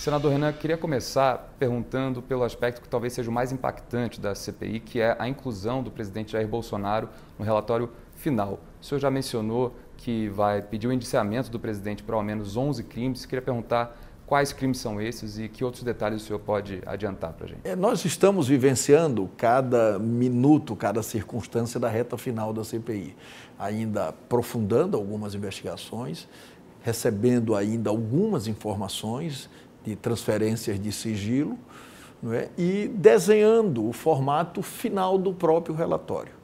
Senador Renan, queria começar perguntando pelo aspecto que talvez seja o mais impactante da CPI, que é a inclusão do presidente Jair Bolsonaro no relatório final. O senhor já mencionou que vai pedir o indiciamento do presidente por ao menos 11 crimes. Queria perguntar quais crimes são esses e que outros detalhes o senhor pode adiantar para a gente. É, nós estamos vivenciando cada minuto, cada circunstância da reta final da CPI, ainda aprofundando algumas investigações, recebendo ainda algumas informações de transferências de sigilo é? e desenhando o formato final do próprio relatório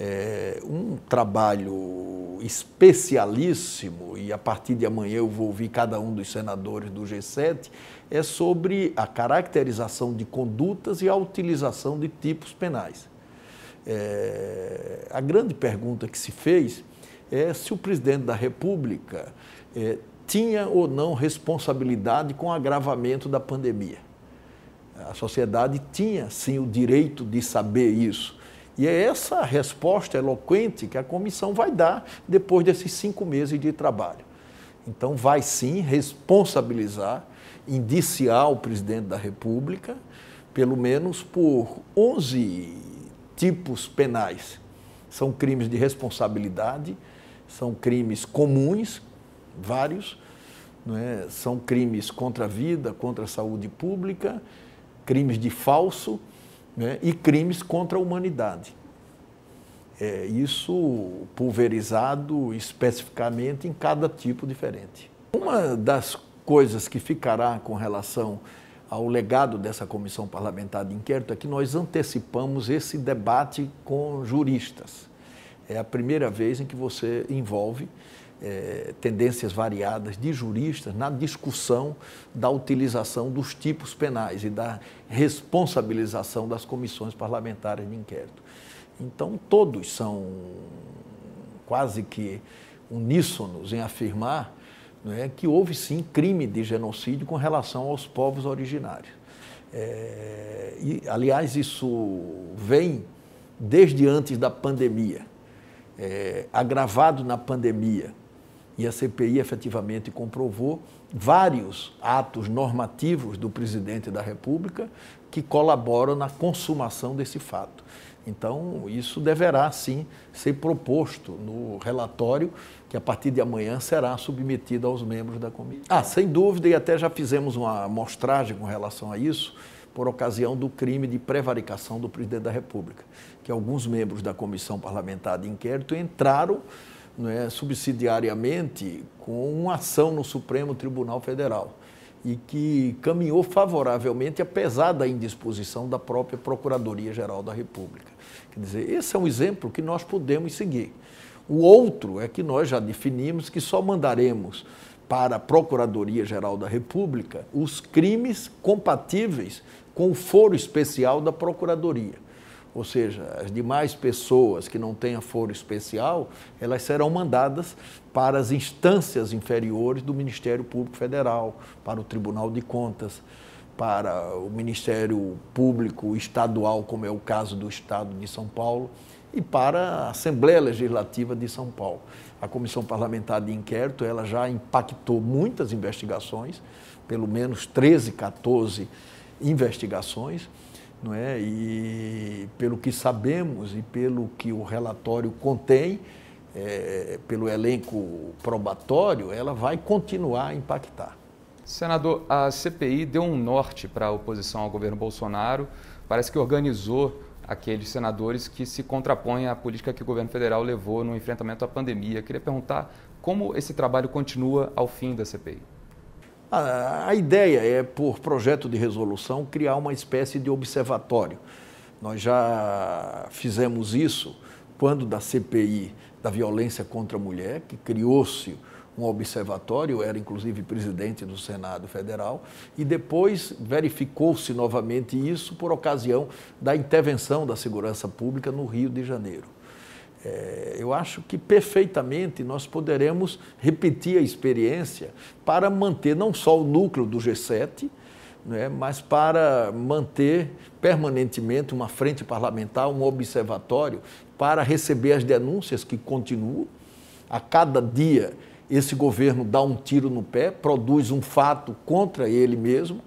é, um trabalho especialíssimo, e a partir de amanhã eu vou ouvir cada um dos senadores do G7, é sobre a caracterização de condutas e a utilização de tipos penais. É, a grande pergunta que se fez é se o presidente da República é, tinha ou não responsabilidade com o agravamento da pandemia. A sociedade tinha, sim, o direito de saber isso. E é essa resposta eloquente que a comissão vai dar depois desses cinco meses de trabalho. Então, vai sim responsabilizar, indiciar o presidente da República, pelo menos por 11 tipos penais. São crimes de responsabilidade, são crimes comuns, vários, é? são crimes contra a vida, contra a saúde pública, crimes de falso né, e crimes contra a humanidade. É, isso pulverizado especificamente em cada tipo diferente. Uma das coisas que ficará com relação ao legado dessa comissão parlamentar de inquérito é que nós antecipamos esse debate com juristas. É a primeira vez em que você envolve é, tendências variadas de juristas na discussão da utilização dos tipos penais e da responsabilização das comissões parlamentares de inquérito. Então, todos são quase que uníssonos em afirmar é, que houve sim crime de genocídio com relação aos povos originários. É, e, aliás, isso vem desde antes da pandemia, é, agravado na pandemia e a CPI efetivamente comprovou vários atos normativos do presidente da República que colaboram na consumação desse fato. Então, isso deverá sim ser proposto no relatório que a partir de amanhã será submetido aos membros da comissão. Ah, sem dúvida, e até já fizemos uma amostragem com relação a isso, por ocasião do crime de prevaricação do presidente da República, que alguns membros da comissão parlamentar de inquérito entraram né, subsidiariamente com uma ação no Supremo Tribunal Federal e que caminhou favoravelmente, apesar da indisposição da própria Procuradoria-Geral da República. Quer dizer, esse é um exemplo que nós podemos seguir. O outro é que nós já definimos que só mandaremos para a Procuradoria-Geral da República os crimes compatíveis com o foro especial da Procuradoria ou seja, as demais pessoas que não tenham foro especial, elas serão mandadas para as instâncias inferiores do Ministério Público Federal, para o Tribunal de Contas, para o Ministério Público Estadual, como é o caso do Estado de São Paulo, e para a Assembleia Legislativa de São Paulo. A Comissão Parlamentar de Inquérito, ela já impactou muitas investigações, pelo menos 13, 14 investigações, não é? E pelo que sabemos e pelo que o relatório contém, é, pelo elenco probatório, ela vai continuar a impactar. Senador, a CPI deu um norte para a oposição ao governo Bolsonaro, parece que organizou aqueles senadores que se contrapõem à política que o governo federal levou no enfrentamento à pandemia. Queria perguntar como esse trabalho continua ao fim da CPI. A, a ideia é, por projeto de resolução, criar uma espécie de observatório. Nós já fizemos isso quando da CPI da violência contra a mulher, que criou-se um observatório, era inclusive presidente do Senado Federal, e depois verificou-se novamente isso por ocasião da intervenção da segurança pública no Rio de Janeiro. É, eu acho que perfeitamente nós poderemos repetir a experiência para manter não só o núcleo do G7, né, mas para manter permanentemente uma frente parlamentar, um observatório, para receber as denúncias que continuam. A cada dia esse governo dá um tiro no pé, produz um fato contra ele mesmo,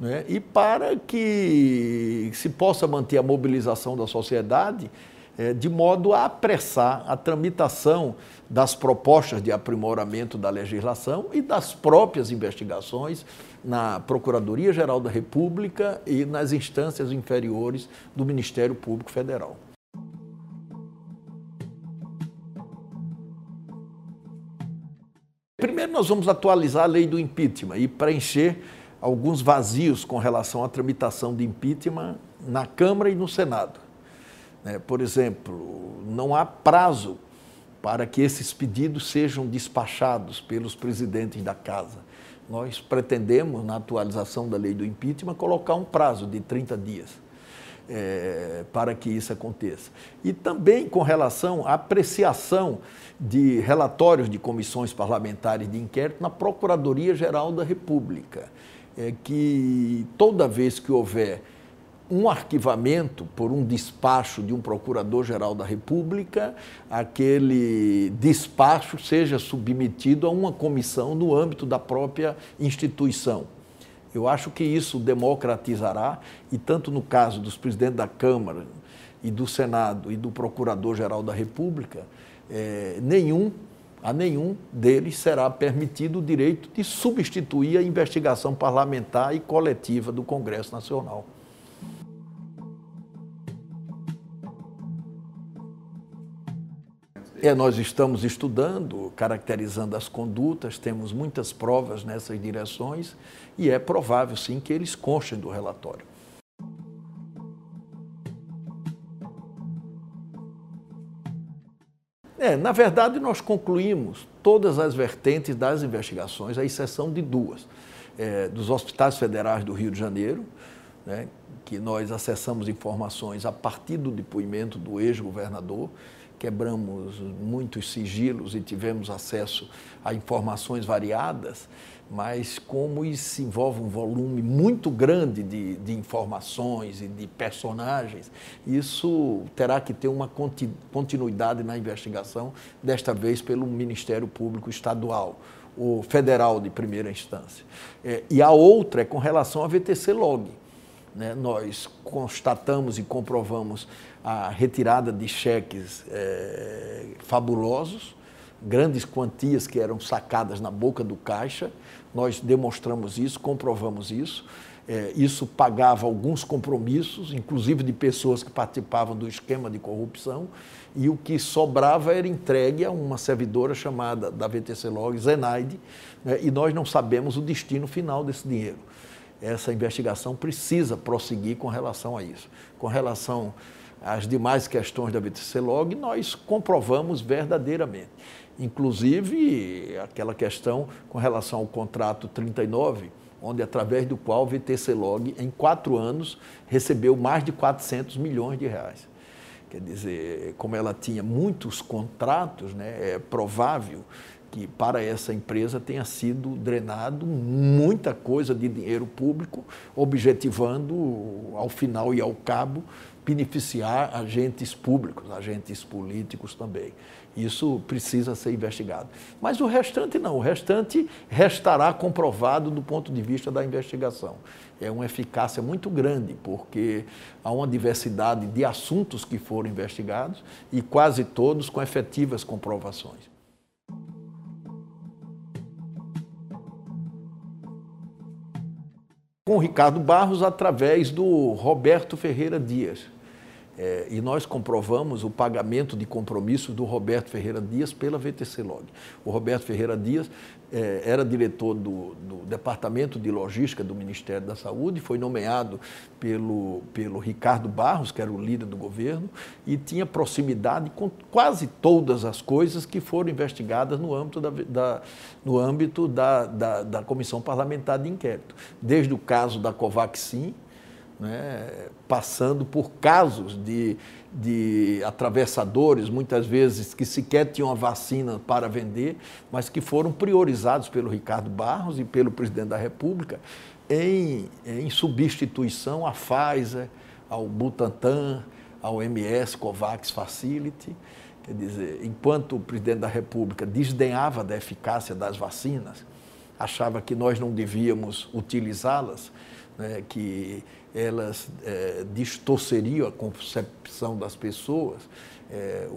né? e para que se possa manter a mobilização da sociedade, de modo a apressar a tramitação das propostas de aprimoramento da legislação e das próprias investigações na Procuradoria-Geral da República e nas instâncias inferiores do Ministério Público Federal. Primeiro, nós vamos atualizar a lei do impeachment e preencher alguns vazios com relação à tramitação de impeachment na Câmara e no Senado. Né? Por exemplo, não há prazo para que esses pedidos sejam despachados pelos presidentes da Casa. Nós pretendemos, na atualização da lei do impeachment, colocar um prazo de 30 dias é, para que isso aconteça. E também com relação à apreciação de relatórios de comissões parlamentares de inquérito na Procuradoria-Geral da República, é que toda vez que houver um arquivamento por um despacho de um procurador-geral da República, aquele despacho seja submetido a uma comissão no âmbito da própria instituição. Eu acho que isso democratizará, e tanto no caso dos presidentes da Câmara e do Senado e do Procurador-Geral da República, é, nenhum, a nenhum deles será permitido o direito de substituir a investigação parlamentar e coletiva do Congresso Nacional. É, nós estamos estudando, caracterizando as condutas, temos muitas provas nessas direções e é provável, sim, que eles constem do relatório. É, na verdade, nós concluímos todas as vertentes das investigações, à exceção de duas. É, dos hospitais federais do Rio de Janeiro, né, que nós acessamos informações a partir do depoimento do ex-governador, quebramos muitos sigilos e tivemos acesso a informações variadas, mas como isso envolve um volume muito grande de, de informações e de personagens, isso terá que ter uma continuidade na investigação, desta vez pelo Ministério Público Estadual o federal de primeira instância. É, e a outra é com relação à VTC Log. Né? Nós constatamos e comprovamos a retirada de cheques é, fabulosos, grandes quantias que eram sacadas na boca do caixa. Nós demonstramos isso, comprovamos isso. É, isso pagava alguns compromissos, inclusive de pessoas que participavam do esquema de corrupção, e o que sobrava era entregue a uma servidora chamada da VTC Log, Zenaide, né, e nós não sabemos o destino final desse dinheiro essa investigação precisa prosseguir com relação a isso. Com relação às demais questões da VTC Log, nós comprovamos verdadeiramente. Inclusive, aquela questão com relação ao contrato 39, onde através do qual o VTC Log, em quatro anos, recebeu mais de 400 milhões de reais. Quer dizer, como ela tinha muitos contratos, né, é provável que para essa empresa tenha sido drenado muita coisa de dinheiro público, objetivando, ao final e ao cabo, beneficiar agentes públicos, agentes políticos também. Isso precisa ser investigado. Mas o restante não, o restante restará comprovado do ponto de vista da investigação. É uma eficácia muito grande, porque há uma diversidade de assuntos que foram investigados e quase todos com efetivas comprovações. Com Ricardo Barros através do Roberto Ferreira Dias. É, e nós comprovamos o pagamento de compromissos do Roberto Ferreira Dias pela VTC Log. O Roberto Ferreira Dias é, era diretor do, do, Departamento de Logística do Ministério da Saúde, foi nomeado pelo, pelo Ricardo Barros, que era o líder do governo, e tinha proximidade com quase todas as coisas que foram investigadas no âmbito da, da no âmbito da, da, da Comissão Parlamentar de Inquérito. Desde o caso da Covaxin, né, passando por casos de, de atravessadores, muitas vezes que sequer tinham a vacina para vender, mas que foram priorizados pelo Ricardo Barros e pelo presidente da República em, em substituição à Pfizer, ao Butantan, ao MS Covax Facility. Quer dizer, enquanto o presidente da República desdenhava da eficácia das vacinas, achava que nós não devíamos utilizá-las, né, que elas é, distorceriam a concepção das pessoas. É, o,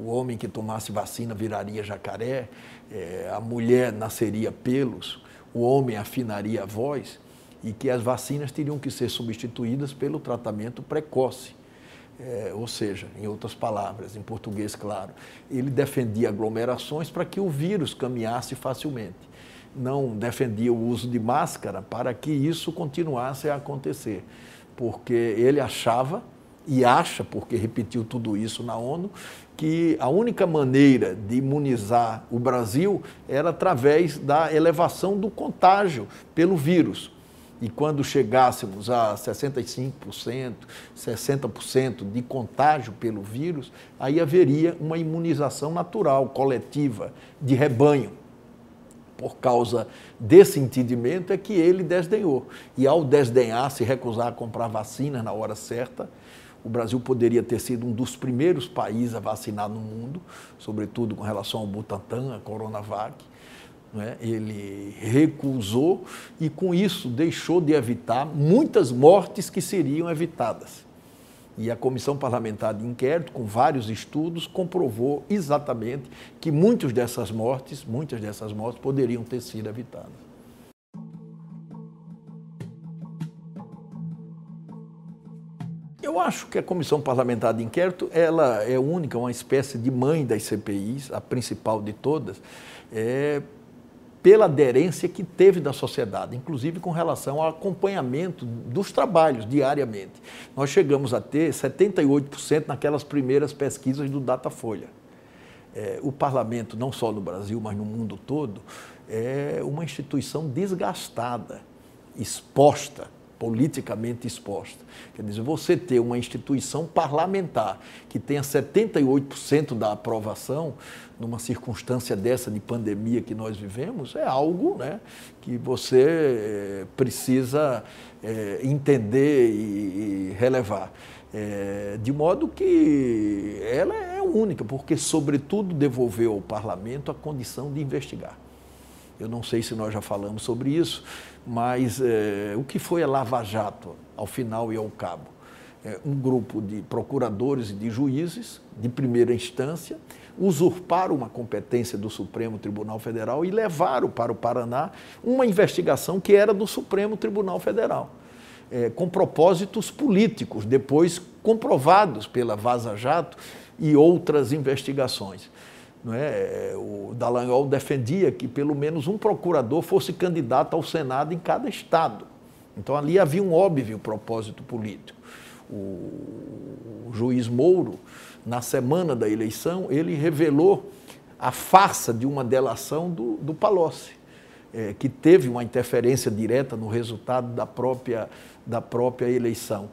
o, homem que tomasse vacina viraria jacaré, é, a mulher nasceria pelos, o homem afinaria a voz e que as vacinas teriam que ser substituídas pelo tratamento precoce. É, ou seja, em outras palavras, em português claro, ele defendia aglomerações para que o vírus caminhasse facilmente. Não defendia o uso de máscara para que isso continuasse a acontecer, porque ele achava e acha, porque repetiu tudo isso na ONU, que a única maneira de imunizar o Brasil era através da elevação do contágio pelo vírus. E quando chegássemos a 65%, 60% de contágio pelo vírus, aí haveria uma imunização natural, coletiva, de rebanho. Por causa desse entendimento é que ele desdenhou. E ao desdenhar, se recusar a comprar vacina na hora certa, o Brasil poderia ter sido um dos primeiros países a vacinar no mundo, sobretudo com relação ao Butantan, a Coronavac né? ele recusou e, com isso, deixou de evitar muitas mortes que seriam evitadas. E a Comissão Parlamentar de Inquérito, com vários estudos, comprovou exatamente que muitas dessas mortes, muitas dessas mortes poderiam ter sido evitadas. Eu acho que a Comissão Parlamentar de Inquérito ela é única, uma espécie de mãe das CPIs, a principal de todas, é, pela aderência que teve da sociedade, inclusive com relação ao acompanhamento dos trabalhos diariamente. Nós chegamos a ter 78% naquelas primeiras pesquisas do Datafolha. É, o parlamento, não só no Brasil, mas no mundo todo, é uma instituição desgastada, exposta politicamente exposta. Quer dizer, você ter uma instituição parlamentar que tenha 78% da aprovação numa circunstância dessa de pandemia que nós vivemos é algo né, que você eh, precisa é, entender e, e relevar. É, de modo que ela é única, porque, sobretudo, devolveu ao parlamento a condição de investigar. Eu não sei se nós já falamos sobre isso, mas é, o que foi a Lava Jato, ao final e ao cabo? É, um grupo de procuradores e de juízes de primeira instância usurparam uma competência do Supremo Tribunal Federal e levaram para o Paraná uma investigação que era do Supremo Tribunal Federal, é, com propósitos políticos, depois comprovados pela Vaza Jato e outras investigações. Não é? O Dallagnol defendia que pelo menos um procurador fosse candidato ao Senado em cada estado. Então ali havia um óbvio propósito político. O, juiz Mouro, na semana da eleição, ele revelou a farsa de uma delação do, do Palocci, é, que teve uma interferência direta no resultado da própria, da própria eleição.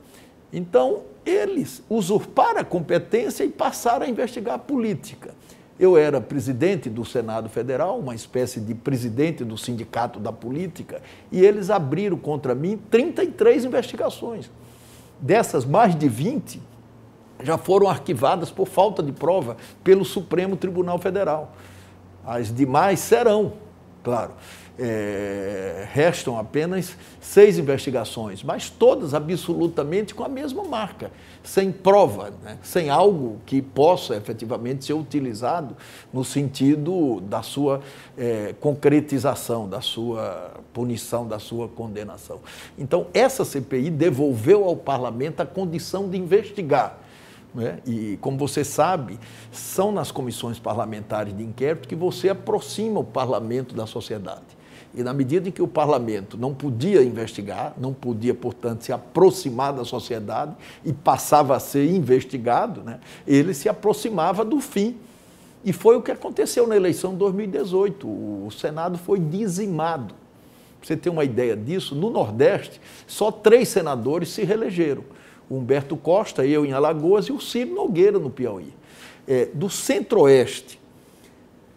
Então, eles usurparam a competência e passaram a investigar a política. Eu era presidente do Senado Federal, uma espécie de presidente do Sindicato da Política, e eles abriram contra mim 33 investigações. Dessas, mais de 20 já foram arquivadas por falta de prova pelo Supremo Tribunal Federal. As demais serão, claro é, restam apenas seis investigações, mas todas absolutamente com a mesma marca, sem prova, né? sem algo que possa efetivamente ser utilizado no sentido da sua é, concretização, da sua punição, da sua condenação. Então, essa CPI devolveu ao parlamento a condição de investigar. Né? E, como você sabe, são nas comissões parlamentares de inquérito que você aproxima o parlamento da sociedade. E na medida em que o parlamento não podia investigar, não podia, portanto, se aproximar da sociedade e passava a ser investigado, né, ele se aproximava do fim. E foi o que aconteceu na eleição de 2018. O Senado foi dizimado. Para você ter uma ideia disso, no Nordeste, só três senadores se reelegeram. O Humberto Costa, eu em Alagoas, e o Ciro Nogueira no Piauí. É, do Centro-Oeste,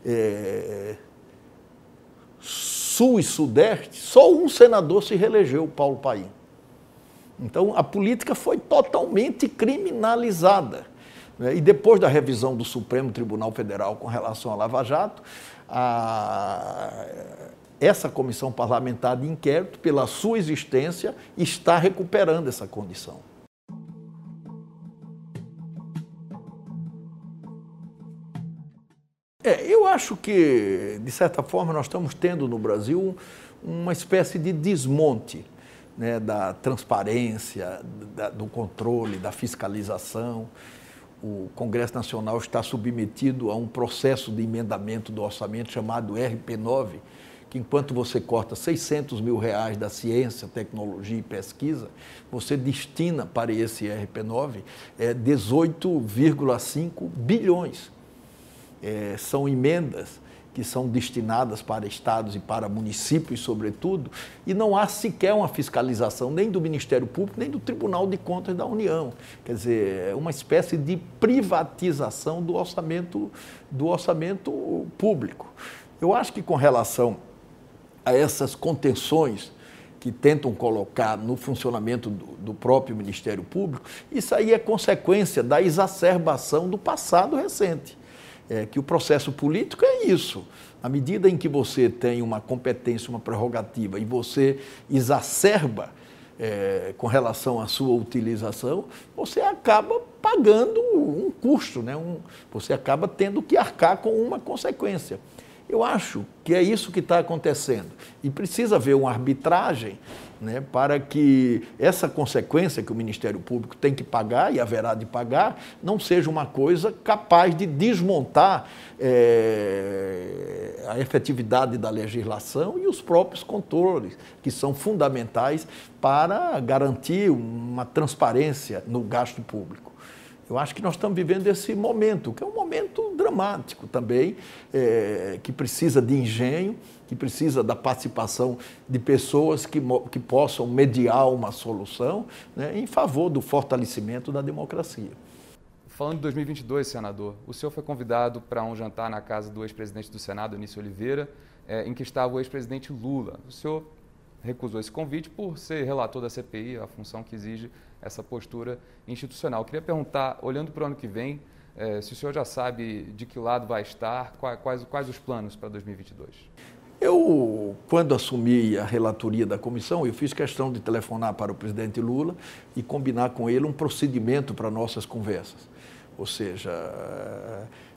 é, Sul e Sudeste, só um senador se reelegeu, Paulo Paim. Então, a política foi totalmente criminalizada. Né? E depois da revisão do Supremo Tribunal Federal com relação à Lava Jato, a, essa comissão parlamentar de inquérito, pela sua existência, está recuperando essa condição. Eu acho que, de certa forma, nós estamos tendo no Brasil uma espécie de desmonte né, da transparência, da, do controle, da fiscalização. O Congresso Nacional está submetido a um processo de emendamento do orçamento chamado RP9, que enquanto você corta 600 mil reais da ciência, tecnologia e pesquisa, você destina para esse RP9 é, 18,5 bilhões é, são emendas que são destinadas para estados e para municípios, sobretudo, e não há sequer uma fiscalização nem do Ministério Público, nem do Tribunal de Contas da União. Quer dizer, é uma espécie de privatização do orçamento, do orçamento público. Eu acho que com relação a essas contenções que tentam colocar no funcionamento do, do, próprio Ministério Público, isso aí é consequência da exacerbação do passado recente é, que o processo político é isso. À medida em que você tem uma competência, uma prerrogativa e você exacerba é, com relação à sua utilização, você acaba pagando um custo, né? Um, você acaba tendo que arcar com uma consequência. Eu acho que é isso que está acontecendo. E precisa haver uma arbitragem né, para que essa consequência que o Ministério Público tem que pagar e haverá de pagar não seja uma coisa capaz de desmontar é, a efetividade da legislação e os próprios controles, que são fundamentais para garantir uma transparência no gasto público. Eu acho que nós estamos vivendo esse momento, que é um momento dramático também, é, que precisa de engenho, que precisa da participação de pessoas que, que possam mediar uma solução né, em favor do fortalecimento da democracia. Falando de 2022, senador, o senhor foi convidado para um jantar na casa do ex-presidente do Senado, Anísio Oliveira, é, em que estava o ex-presidente Lula. O senhor recusou esse convite por ser relator da CPI, a função que exige essa postura institucional. Eu queria perguntar, olhando para o ano que vem, eh, se o senhor já sabe de que lado vai estar, quais, quais os planos para 2022? Eu, quando assumi a relatoria da comissão, eu fiz questão de telefonar para o presidente Lula e combinar com ele um procedimento para nossas conversas. Ou seja,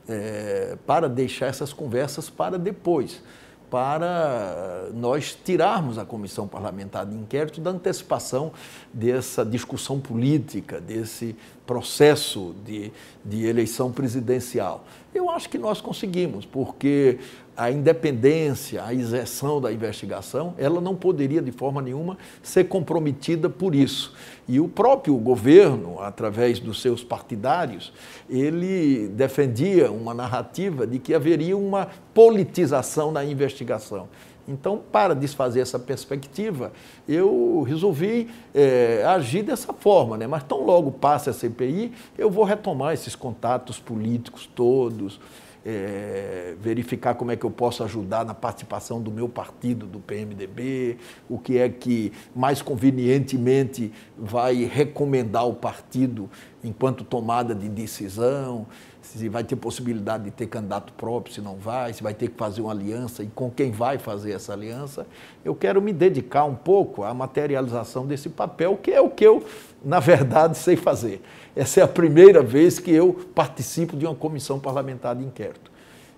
é, para deixar essas conversas para depois para nós tirarmos a comissão parlamentar de inquérito da antecipação dessa discussão política, desse processo de, de eleição presidencial. Eu acho que nós conseguimos, porque a independência, a isenção da investigação, ela não poderia de forma nenhuma ser comprometida por isso. E o próprio governo, através dos seus partidários, ele defendia uma narrativa de que haveria uma politização na investigação. Então, para desfazer essa perspectiva, eu resolvi é, agir dessa forma, né? mas tão logo passe a CPI, eu vou retomar esses contatos políticos todos, é, verificar como é que eu posso ajudar na participação do meu partido, do PMDB, o que é que mais convenientemente vai recomendar o partido enquanto tomada de decisão, se vai ter possibilidade de ter candidato próprio, se não vai, se vai ter que fazer uma aliança e com quem vai fazer essa aliança. Eu quero me dedicar um pouco à materialização desse papel, que é o que eu, na verdade, sei fazer. Essa é a primeira vez que eu participo de uma comissão parlamentar de inquérito.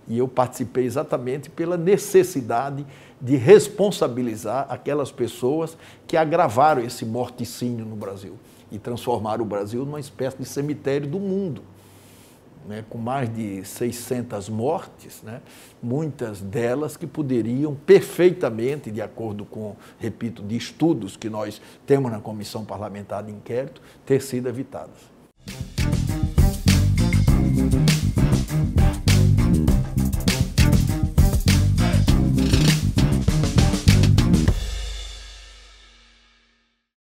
E eu participei exatamente pela necessidade de responsabilizar aquelas pessoas que agravaram esse morticínio no Brasil e transformaram o Brasil numa espécie de cemitério do mundo né, com mais de 600 mortes, né, muitas delas que poderiam perfeitamente, de acordo com, repito, de estudos que nós temos na Comissão Parlamentar de Inquérito, ter sido evitadas.